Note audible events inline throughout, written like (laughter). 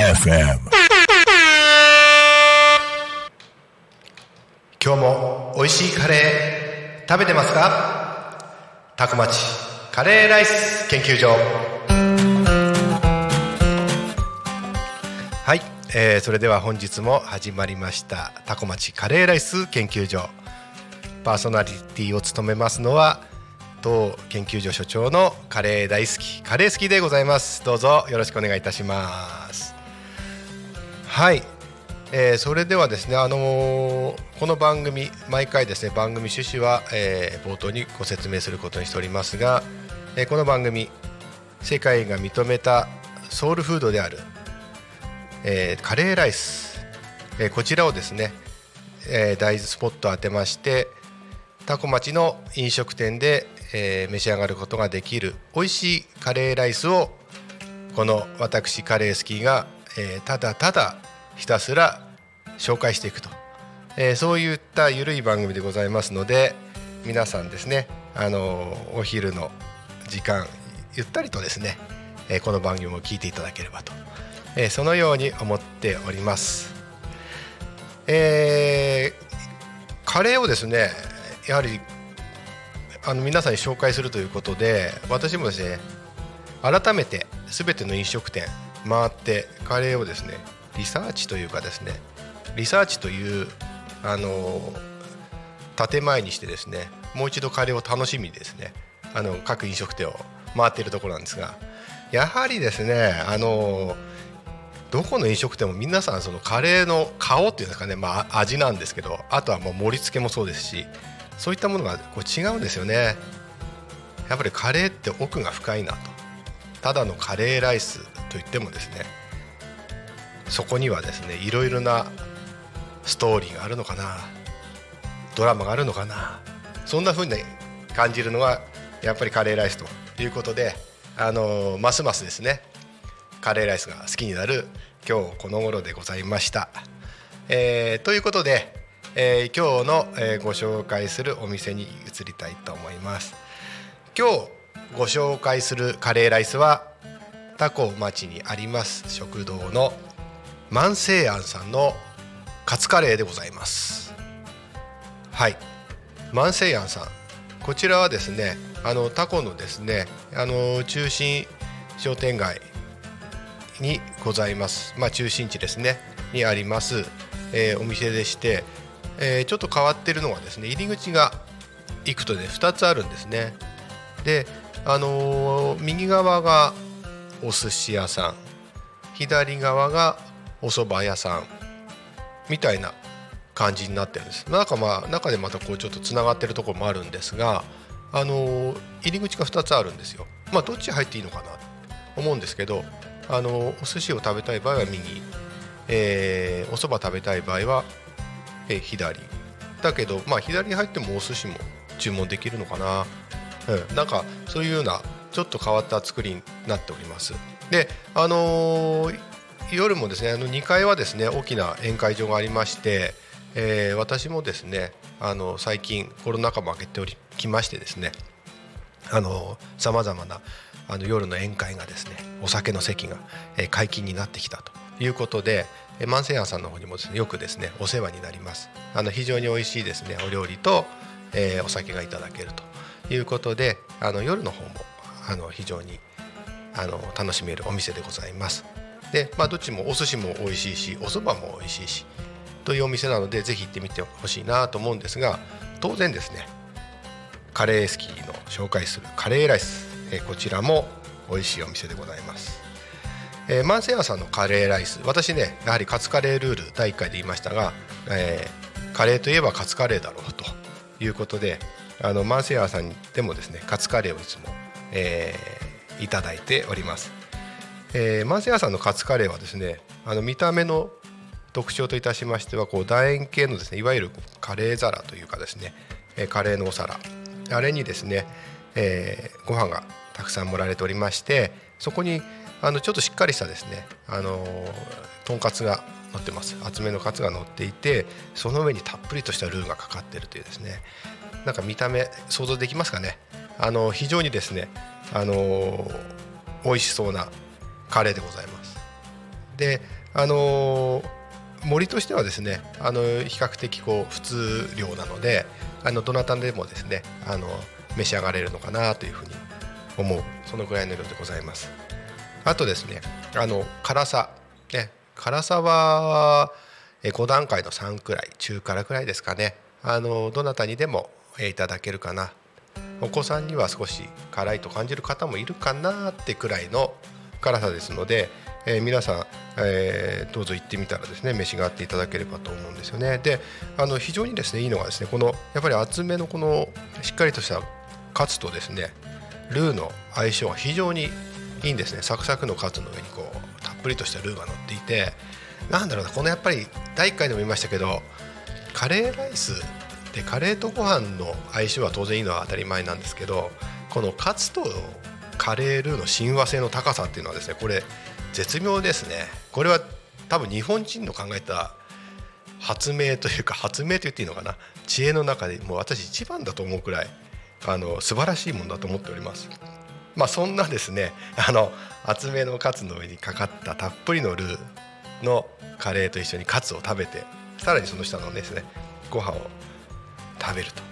FM. 今日も美味しいカレー食べてますかタコ町カレーライス研究所はい、えーそれでは本日も始まりましたタコ町カレーライス研究所パーソナリティを務めますのは当研究所所長のカレー大好きカレー好きでございます。どうぞよろしくお願いいたします。はい、えーそれではですね、あのーこの番組毎回ですね番組趣旨は、えー冒頭にご説明することにしておりますが、えーこの番組世界が認めたソウルフードである、えーカレーライス、えーこちらをですね、えー大豆スポットを当てましてタコ町の飲食店で、えー召し上がることができる美味しいカレーライスをこの私カレースキーが、えーただただひたすら紹介していくと、えーそういったゆるい番組でございますので皆さんですね、あのお昼の時間ゆったりとですね、えこの番組を聞いていただければと、えそのように思っております。えーカレーをですねやはりあの皆さんに紹介するということで私もですね改めて全ての飲食店回ってカレーをですねリサーチというかですねリサーチというあの建前にしてですねもう一度カレーを楽しみにですねあの各飲食店を回っているところなんですがやはりですねあのどこの飲食店も皆さんそのカレーの顔っていうんですかね、まあ、味なんですけどあとはもう盛り付けもそうですしそういったものがこう違うんですよね。やっぱりカレーって奥が深いなと。ただのカレーライスといってもですねそこにはですねいろいろなストーリーがあるのかな。ドラマがあるのかな。そんな風に感じるのはやっぱりカレーライスということであのますますですねカレーライスが好きになる今日この頃でございました。えーということで、えー今日の、えーご紹介するお店に移りたいと思います。今日ご紹介するカレーライスはタコ町にあります食堂の万世庵さんのカツカレーでございます。はい、万世庵さんこちらはですねあのタコのですねあの中心商店街にございます、まあ、中心地ですねにあります、えーお店でして、えーちょっと変わってるのはですね入り口が行くとね2つあるんですね。であのー右側がお寿司屋さん左側がお蕎麦屋さんみたいな感じになってるんです。中,、まあ、中でまたこうちょっとつながってるとこもあるんですが、あのー入り口が2つあるんですよ。まあどっち入っていいのかなと思うんですけどあのお寿司を食べたい場合は右、えーお蕎麦食べたい場合は、えー左。だけどまあ左に入ってもお寿司も注文できるのかな、うん、なんかそういうようなちょっと変わった作りになっております。であのー夜もですねあの2階はですね大きな宴会場がありまして、えー私もですねあの最近コロナ禍も明けておりきましてですねさまざまなあの夜の宴会がですねお酒の席が、解禁になってきたということで、万世庵さんの方にもですねよくですねお世話になります。あの非常に美味しいですねお料理と、えーお酒がいただけると。いうことであの夜の方もあの非常にあの楽しめるお店でございます。で、まあ、どっちもお寿司も美味しいしお蕎麦も美味しいしというお店なのでぜひ行ってみてほしいなと思うんですが当然ですねカレースキーの紹介するカレーライス、えーこちらも美味しいお店でございます、えー、マンセアさんのカレーライス。私ねやはりカツカレールール第1回で言いましたが、えーカレーといえばカツカレーだろうと。いうことであのマンセアさんでもですねカツカレーをいつも、えーいただいております、えー、マンセアさんのカツカレーはですねあの見た目の特徴といたしましてはこう楕円形のですねいわゆるカレー皿というかですね、えーカレーのお皿。あれにですね、えーご飯がたくさん盛られておりましてそこにあのちょっとしっかりしたですねあのとんかつが乗ってます。厚めのカツが乗っていてその上にたっぷりとしたルーがかかってるというですね。なんか見た目想像できますかね？あの非常にですねあの美味しそうなカレーでございます。であの森としてはですねあの比較的こう普通量なのであのどなたでもですねあの召し上がれるのかなというふうに思うそのぐらいの量でございます。あとですねあの辛さ。ね辛さは5段階の3くらい中辛くらいですかね。あのどなたにでもいただけるかな。お子さんには少し辛いと感じる方もいるかなってくらいの辛さですので、えー、皆さん、えー、どうぞ行ってみたらですね召し上がっていただければと思うんですよね。であの非常にですねいいのがですねこのやっぱり厚めのこのしっかりとしたカツとですねルーの相性が非常にいいんですね。サクサクのカツの上にこうたっぷりとしたルーが乗っていてなんだろうなこのやっぱり第1回でも言いましたけどカレーライスでカレーとご飯の相性は当然いいのは当たり前なんですけどこのカツとカレールーの親和性の高さっていうのはですねこれ絶妙ですね。これは多分日本人の考えた発明というか発明と言っていいのかな？知恵の中でもう私一番だと思うくらいあの素晴らしいものだと思っております。まあ、そんなですね (laughs) あの厚めのカツの上にかかったたっぷりのルーのカレーと一緒にカツを食べてさらにその下のですねご飯を食べると、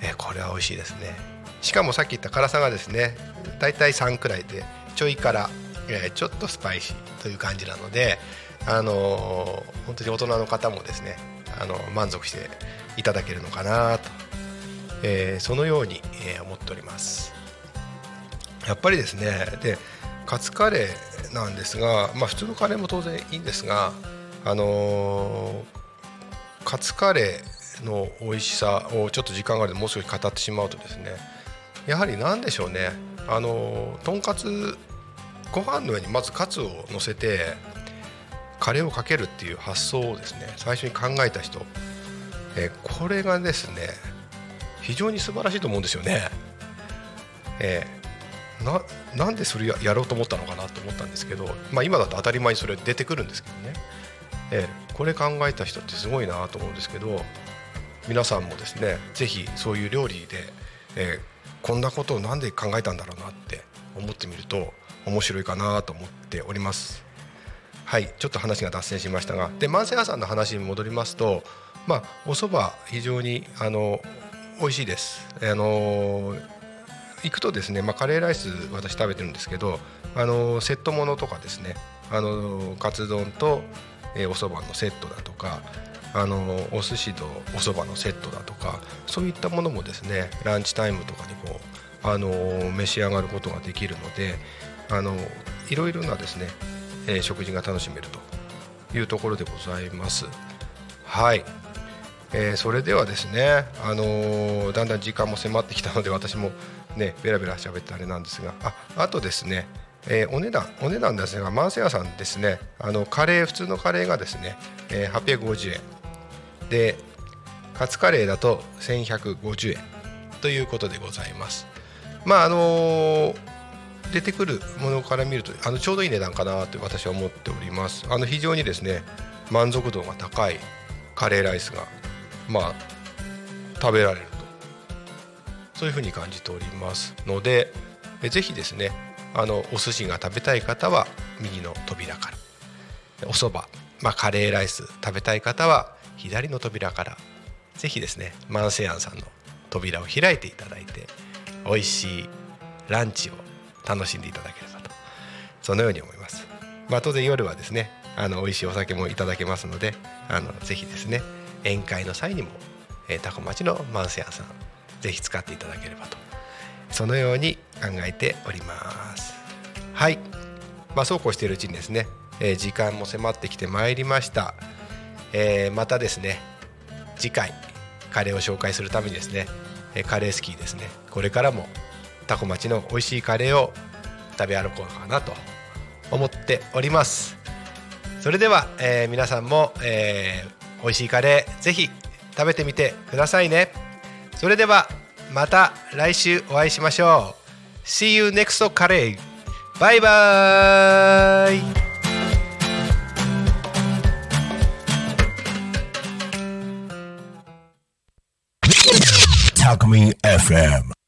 えこれは美味しいですね。しかもさっき言った辛さがですねだいたい3くらいでちょい辛、えちょっとスパイシーという感じなのであのー、本当に大人の方もですねあの満足していただけるのかなと、えー、そのように、え思っております。やっぱりですねでカツカレーなんですが、まあ、普通のカレーも当然いいんですがあのー、カツカレーの美味しさをちょっと時間があるのでもう少し語ってしまうとですねやはり何でしょうねあのとんかつご飯の上にまずカツを乗せてカレーをかけるっていう発想をですね最初に考えた人えこれがですね非常に素晴らしいと思うんですよね。えー、ななんでそれややろうと思ったのかなと思ったんですけど、まあ、今だと当たり前にそれ出てくるんですけどね、えー、これ考えた人ってすごいなと思うんですけど皆さんもですね是非そういう料理で、えー、こんなことを何で考えたんだろうなって思ってみると面白いかなと思っております。はいちょっと話が脱線しましたがで万世屋さんの話に戻りますとまあお蕎麦非常にあの美味しいです。あの行くとですね、まあ、カレーライス私食べてるんですけどあのセットものとかですねあのカツ丼と、お蕎麦のセットだとかあのお寿司とお蕎麦のセットだとかそういったものもですねランチタイムとかにこうあの召し上がることができるのであのいろいろなですね、えー、食事が楽しめるというところでございます。はい、えー、それではですね、あの、だんだん時間も迫ってきたので私もねベラベラ喋ってあれなんですがああとですねえー、お値段お値段ですがマンセアさんですねあのカレー普通のカレーがですね、えー、850円でカツカレーだと1150円ということでございます。まああの出てくるものから見るとあのちょうどいい値段かなと私は思っております。あの非常にですね満足度が高いカレーライスがまあ食べられると。そういうふうに感じておりますのでえぜひですねあのお寿司が食べたい方は右の扉からお蕎麦まあカレーライス食べたい方は左の扉から是非ですねマンセアンさんの扉を開いていただいて美味しいランチを楽しんでいただければとそのように思います。まあ、当然夜はですねあの美味しいお酒もいただけますのであのぜひですね宴会の際にも、えー、タコ町のマンセアンさんぜひ使っていただければと。そのように考えております。はい。まあそうこうしているうちにですね、えー、時間も迫ってきてまいりました。えー、またですね次回カレーを紹介するためにですねカレースキーですねこれからもタコ町の美味しいカレーを食べ歩こうかなと思っております。それでは、えー、皆さんも、えー、美味しいカレーぜひ食べてみてくださいね。それではまた来週お会いしましょう。See you next カレーバイバイ Alchemy FM.